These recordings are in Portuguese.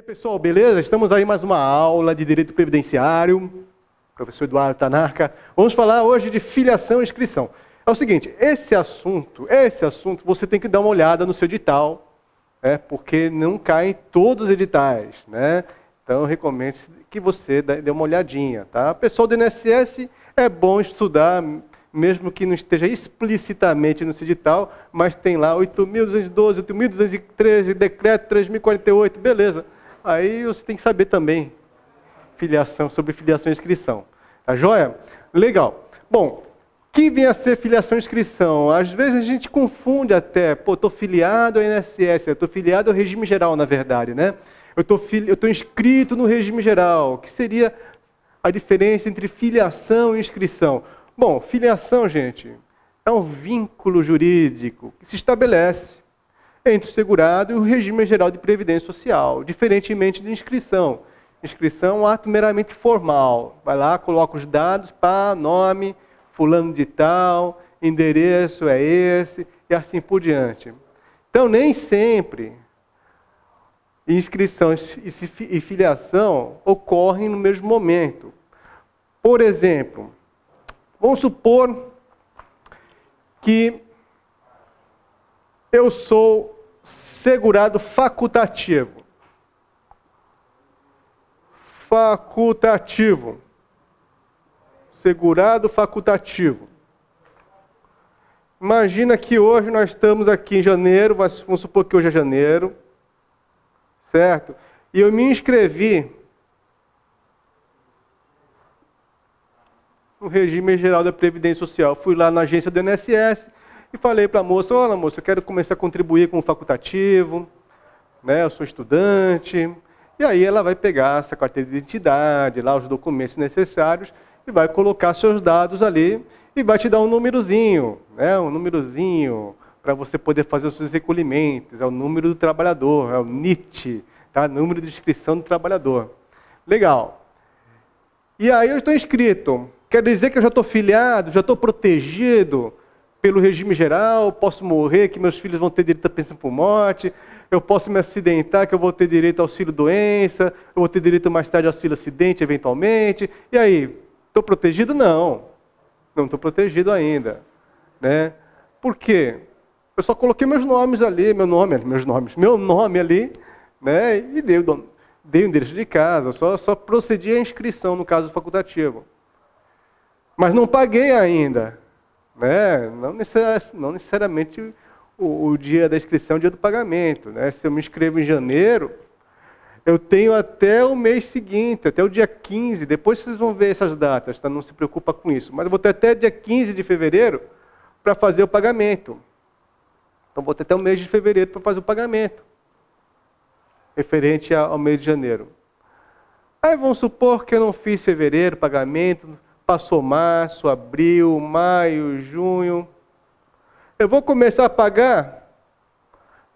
aí, pessoal, beleza? Estamos aí mais uma aula de direito previdenciário. Professor Eduardo Tanaka. Vamos falar hoje de filiação e inscrição. É o seguinte, esse assunto, esse assunto, você tem que dar uma olhada no seu edital, né? porque não cai em todos os editais, né? Então, recomendo que você dê uma olhadinha, tá? Pessoal do INSS, é bom estudar, mesmo que não esteja explicitamente no edital, mas tem lá 8.212, 8.213, decreto 3.048, beleza. Aí você tem que saber também filiação, sobre filiação e inscrição. Tá joia? Legal. Bom, que vem a ser filiação e inscrição? Às vezes a gente confunde até, pô, estou filiado ao INSS, estou filiado ao regime geral, na verdade, né? Eu estou inscrito no regime geral, que seria a diferença entre filiação e inscrição. Bom, filiação, gente, é um vínculo jurídico que se estabelece entre o segurado e o regime geral de previdência social, diferentemente de inscrição. Inscrição é um ato meramente formal. Vai lá, coloca os dados, pá, nome, fulano de tal, endereço é esse, e assim por diante. Então, nem sempre inscrição e filiação ocorrem no mesmo momento. Por exemplo, vamos supor que eu sou segurado facultativo. Facultativo. Segurado facultativo. Imagina que hoje nós estamos aqui em janeiro, vamos supor que hoje é janeiro, certo? E eu me inscrevi no regime geral da Previdência Social. Fui lá na agência do INSS e falei para a moça, olha moça, eu quero começar a contribuir com o facultativo, né, eu sou estudante. E aí ela vai pegar essa carteira de identidade, lá os documentos necessários, e vai colocar seus dados ali e vai te dar um númerozinho, né, um númerozinho para você poder fazer os seus recolhimentos, é o número do trabalhador, é o NIT, tá? número de inscrição do trabalhador. Legal. E aí eu estou inscrito. Quer dizer que eu já estou filiado, já estou protegido pelo regime geral, posso morrer, que meus filhos vão ter direito à pensão por morte, eu posso me acidentar, que eu vou ter direito ao auxílio doença, eu vou ter direito mais tarde ao auxílio acidente, eventualmente. E aí, estou protegido? Não. Não estou protegido ainda. Né? Por quê? Eu só coloquei meus nomes ali, meu nome, meus nomes, meu nome ali, né? E dei, dei o endereço de casa, só, só procedi a inscrição no caso facultativo. Mas não paguei ainda. Né? Não, necessariamente, não necessariamente o, o, dia da inscrição é o dia do pagamento. Né? Se eu me inscrevo em janeiro, eu tenho até o mês seguinte, até o dia 15, depois vocês vão ver essas datas, tá? não se preocupa com isso. Mas eu vou ter até dia 15 de fevereiro para fazer o pagamento. Então vou ter até o mês de fevereiro para fazer o pagamento, referente ao mês de janeiro. Aí vamos supor que eu não fiz fevereiro, pagamento, passou março, abril, maio, junho. Eu vou começar a pagar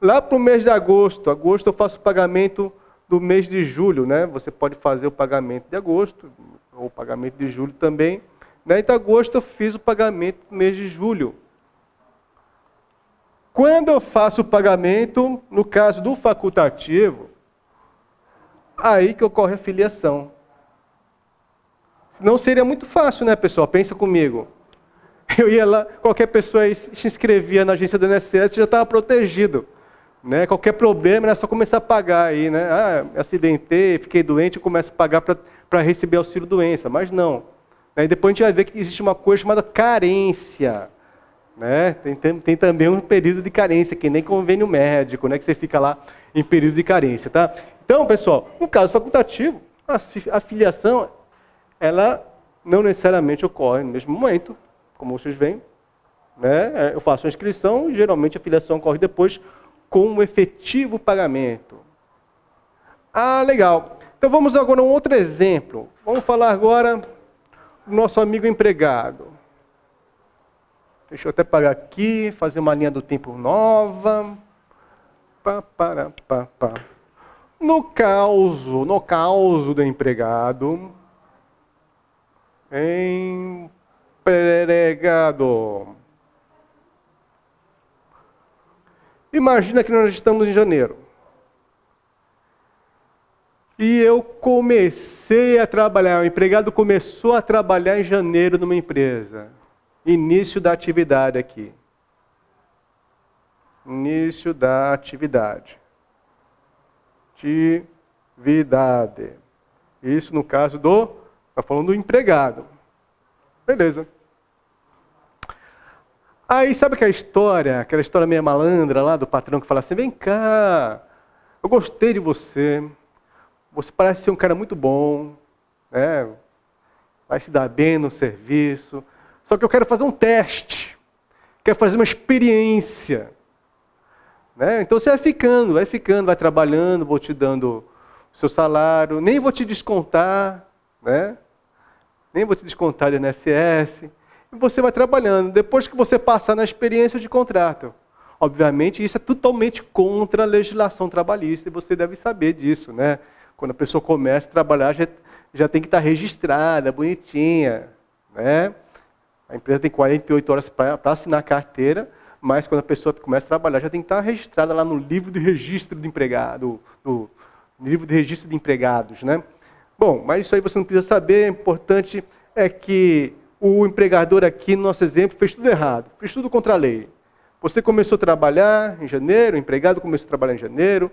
lá para o mês de agosto. Agosto eu faço o pagamento do mês de julho, né? Você pode fazer o pagamento de agosto, ou o pagamento de julho também. Né? Então, agosto eu fiz o pagamento do mês de julho. Quando eu faço o pagamento, no caso do facultativo, aí que ocorre a filiação. Não seria muito fácil, né, pessoal? Pensa comigo. Eu ia lá, qualquer pessoa se inscrevia na agência do INSS já estava protegido. Né? Qualquer problema era só começar a pagar aí, né? Ah, acidentei, fiquei doente, começo a pagar para receber auxílio doença. Mas não. Aí depois a gente vai ver que existe uma coisa chamada carência. Né? Tem, tem, tem, também um período de carência, que nem convênio médico, né? que você fica lá em período de carência. Tá? Então, pessoal, no caso facultativo, a, a filiação ela não necessariamente ocorre no mesmo momento, como vocês veem. Né? É, eu faço a inscrição e geralmente a filiação ocorre depois com o efetivo pagamento. Ah, legal. Então vamos agora a um outro exemplo. Vamos falar agora do nosso amigo empregado. Deixa eu até pagar aqui, fazer uma linha do tempo nova. Pá, para, pá, pá. No caso, no caso do empregado, empregado. Imagina que nós estamos em janeiro. E eu comecei a trabalhar, o empregado começou a trabalhar em janeiro numa empresa. Início da atividade aqui. Início da atividade. Atividade. Isso no caso do. Está falando do empregado. Beleza. Aí sabe aquela história, aquela história meio malandra lá do patrão que fala assim: vem cá, eu gostei de você, você parece ser um cara muito bom, né? vai se dar bem no serviço, só que eu quero fazer um teste, quero fazer uma experiência. Né? Então você vai ficando, vai ficando, vai trabalhando, vou te dando o seu salário, nem vou te descontar, né? Nem vou te descontar de INSS e você vai trabalhando. Depois que você passar na experiência de contrato. Obviamente, isso é totalmente contra a legislação trabalhista e você deve saber disso, né? Quando a pessoa começa a trabalhar, já, já tem que estar registrada, bonitinha, né? A empresa tem 48 horas para assinar a carteira, mas quando a pessoa começa a trabalhar, já tem que estar registrada lá no livro de registro de empregado, no livro de registro de empregados, né? Bom, mas isso aí você não precisa saber, o importante é que o empregador aqui, no nosso exemplo, fez tudo errado, fez tudo contra a lei. Você começou a trabalhar em janeiro, o empregado começou a trabalhar em janeiro,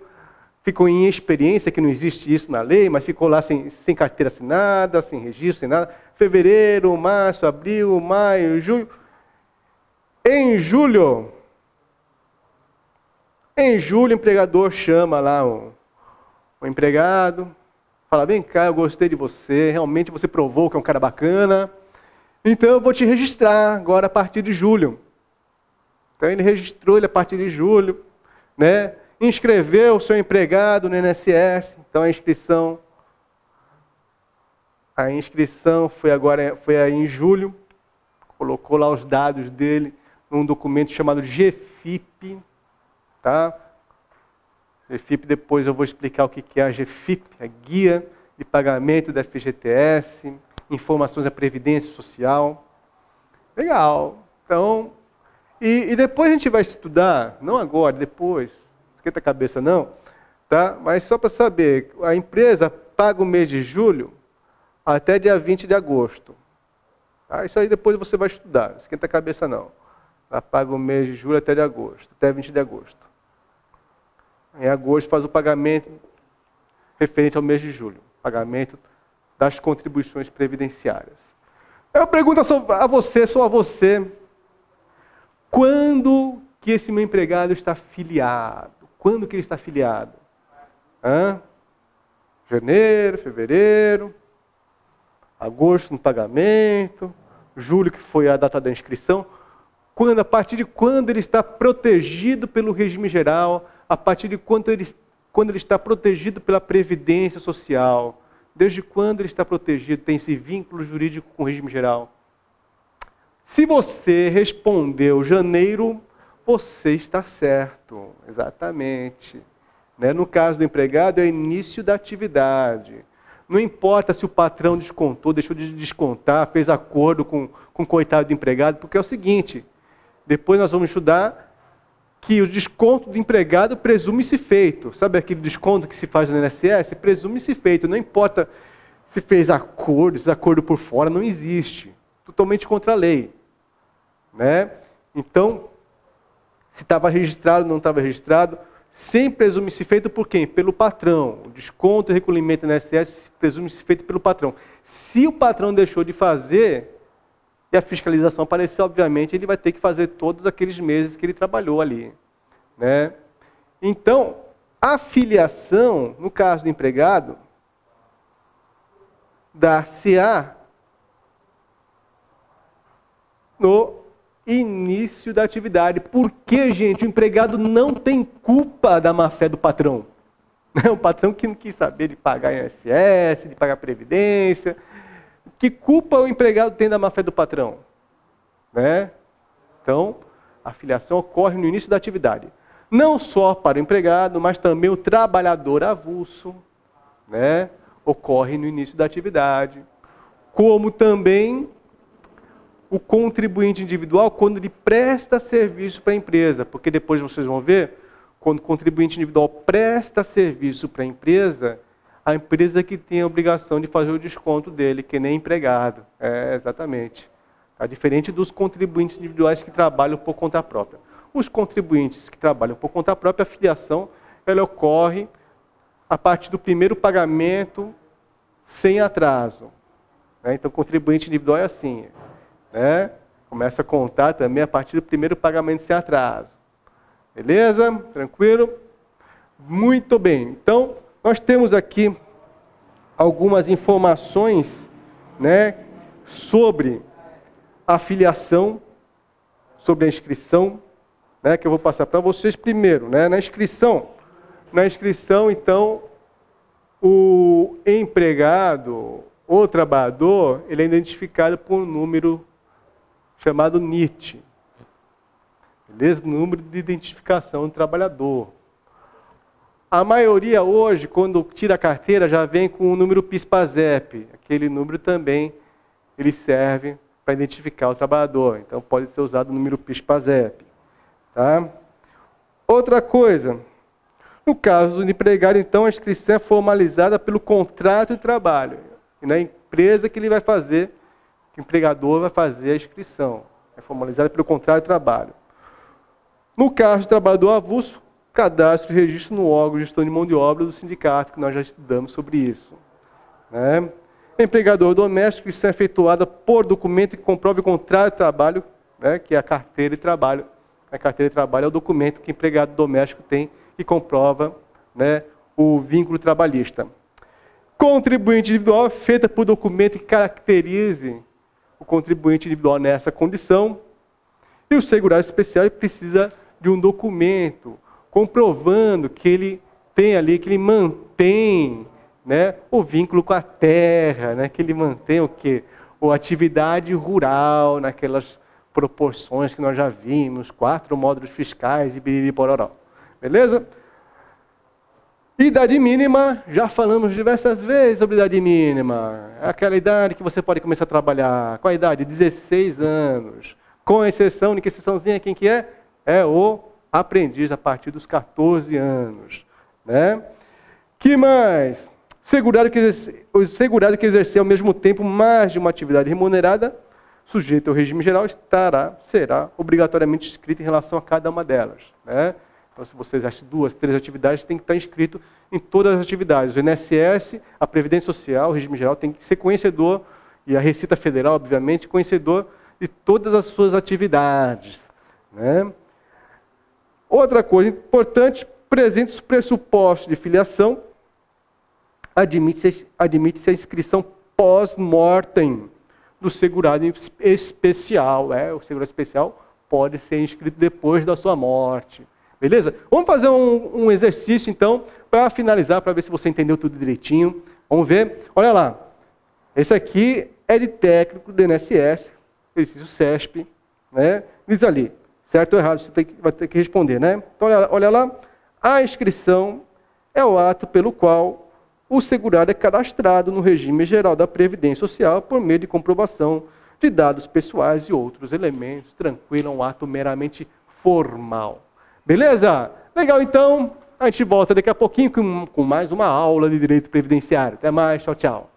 ficou em experiência, que não existe isso na lei, mas ficou lá sem, sem carteira assinada, sem registro, sem nada. Fevereiro, março, abril, maio, julho. Em julho, em julho, o empregador chama lá o, o empregado, fala: Vem cá, eu gostei de você, realmente você provou que é um cara bacana. Então eu vou te registrar agora a partir de julho. Então ele registrou ele a partir de julho, né? Inscreveu o seu empregado no INSS. Então a inscrição a inscrição foi agora foi aí em julho. Colocou lá os dados dele num documento chamado GFIP, tá? GFIP depois eu vou explicar o que é a GFIP, a guia de pagamento da FGTS informações da Previdência Social. Legal. Então, e, e, depois a gente vai estudar, não agora, depois, esquenta a cabeça não, tá? mas só para saber, a empresa paga o mês de julho até dia 20 de agosto. Tá? Isso aí depois você vai estudar, esquenta a cabeça não. Ela paga o mês de julho até de agosto, até 20 de agosto. Em agosto faz o pagamento referente ao mês de julho. Pagamento das contribuições previdenciárias. Eu pergunto a você, só a você, quando que esse meu empregado está filiado? Quando que ele está filiado? Hã? Janeiro, fevereiro, agosto no pagamento, julho que foi a data da inscrição. Quando, a partir de quando ele está protegido pelo regime geral, a partir de quando ele, quando ele está protegido pela previdência social, Desde quando ele está protegido, tem esse vínculo jurídico com o regime geral? Se você respondeu janeiro, você está certo, exatamente. Né? No caso do empregado, é início da atividade. Não importa se o patrão descontou, deixou de descontar, fez acordo com, com o coitado do empregado, porque é o seguinte: depois nós vamos estudar que o desconto do empregado presume-se feito. Sabe aquele desconto que se faz no INSS? Presume-se feito. Não importa se fez acordo, desacordo por fora, não existe. Totalmente contra a lei. Né? Então, se estava registrado ou não estava registrado, sempre presume-se feito por quem? Pelo patrão. O desconto e recolhimento no INSS presume-se feito pelo patrão. Se o patrão deixou de fazer, e a fiscalização aparecer, obviamente, ele vai ter que fazer todos aqueles meses que ele trabalhou ali. Né? Então, a filiação, no caso do empregado, dar-se-á no início da atividade. Porque, gente, o empregado não tem culpa da má-fé do patrão. O patrão que não quis saber de pagar INSS, de pagar Previdência, que culpa o empregado tem da má-fé do patrão? Né? Então, a filiação ocorre no início da atividade. Não só para o empregado, mas também o trabalhador avulso, né? ocorre no início da atividade. Como também o contribuinte individual quando ele presta serviço para a empresa, porque depois vocês vão ver, quando o contribuinte individual presta serviço para a empresa, a empresa que tem a obrigação de fazer o desconto dele, que nem empregado. É, exatamente. Tá? Diferente dos contribuintes individuais que trabalham por conta própria. Os contribuintes que trabalham por conta própria, a filiação ela ocorre a partir do primeiro pagamento sem atraso. Né? Então, contribuinte individual é assim. Né? Começa a contar também a partir do primeiro pagamento sem atraso. Beleza? Tranquilo? Muito bem. Então, nós temos aqui algumas informações né, sobre a filiação, sobre a inscrição, né, que eu vou passar para vocês primeiro. Né, na inscrição, na inscrição, então, o empregado, o trabalhador, ele é identificado por um número chamado NIT. Beleza? Número de identificação do trabalhador. A maioria hoje, quando tira a carteira, já vem com o número PISPAZEP. Aquele número também ele serve para identificar o trabalhador. Então pode ser usado o número PISPAZEP. Tá? Outra coisa, no caso do empregado, então, a inscrição é formalizada pelo contrato de trabalho. E na empresa que ele vai fazer, que o empregador vai fazer a inscrição. É formalizada pelo contrato de trabalho. No caso do trabalhador avulso, cadastro e registro no órgão de gestão de mão de obra do sindicato, que nós já estudamos sobre isso. Né? Empregador doméstico, isso é efetuada por documento que comprove o contrato de trabalho, né, que é a carteira de trabalho. A carteira de trabalho é o documento que o empregado doméstico tem que comprova né, o vínculo trabalhista. Contribuinte individual feita por documento que caracterize o contribuinte individual nessa condição. E o segurado especial precisa de um documento comprovando que ele tem ali, que ele mantém né, o vínculo com a terra, né, que ele mantém o quê? A atividade rural naquelas proporções que nós já vimos, quatro módulos fiscais e biriri. Beleza? Idade mínima, já falamos diversas vezes sobre idade mínima. É aquela idade que você pode começar a trabalhar. Qual a idade? 16 anos. Com exceção, de que exceçãozinha, quem que é? É o aprendiz a partir dos 14 anos. Né? Que mais? Segurado que, exerce, o segurado que exercer ao mesmo tempo mais de uma atividade remunerada, sujeito ao regime geral, estará, será obrigatoriamente inscrito em relação a cada uma delas. Né? Então, se você exerce duas, três atividades, tem que estar inscrito em todas as atividades. O INSS, a Previdência Social, o regime geral, tem que ser conhecedor, e a Receita Federal, obviamente, conhecedor de todas as suas atividades. Né? Outra coisa importante, presente os pressupostos de filiação, admite-se admite a inscrição pós-mortem do segurado especial. É, o segurado especial pode ser inscrito depois da sua morte. Beleza? Vamos fazer um, um exercício, então, para finalizar, para ver se você entendeu tudo direitinho. Vamos ver? Olha lá. Esse aqui é de técnico do INSS, exercício CESP, né? Diz ali. Certo ou errado, você tem vai ter que responder, né? Então, olha, olha lá. A inscrição é o ato pelo qual o segurado é cadastrado no regime geral da Previdência Social por meio de comprovação de dados pessoais e outros elementos. Tranquilo, é um ato meramente formal. Beleza? Legal, então. A gente volta daqui a pouquinho com mais uma aula de direito previdenciário. Até mais, tchau, tchau.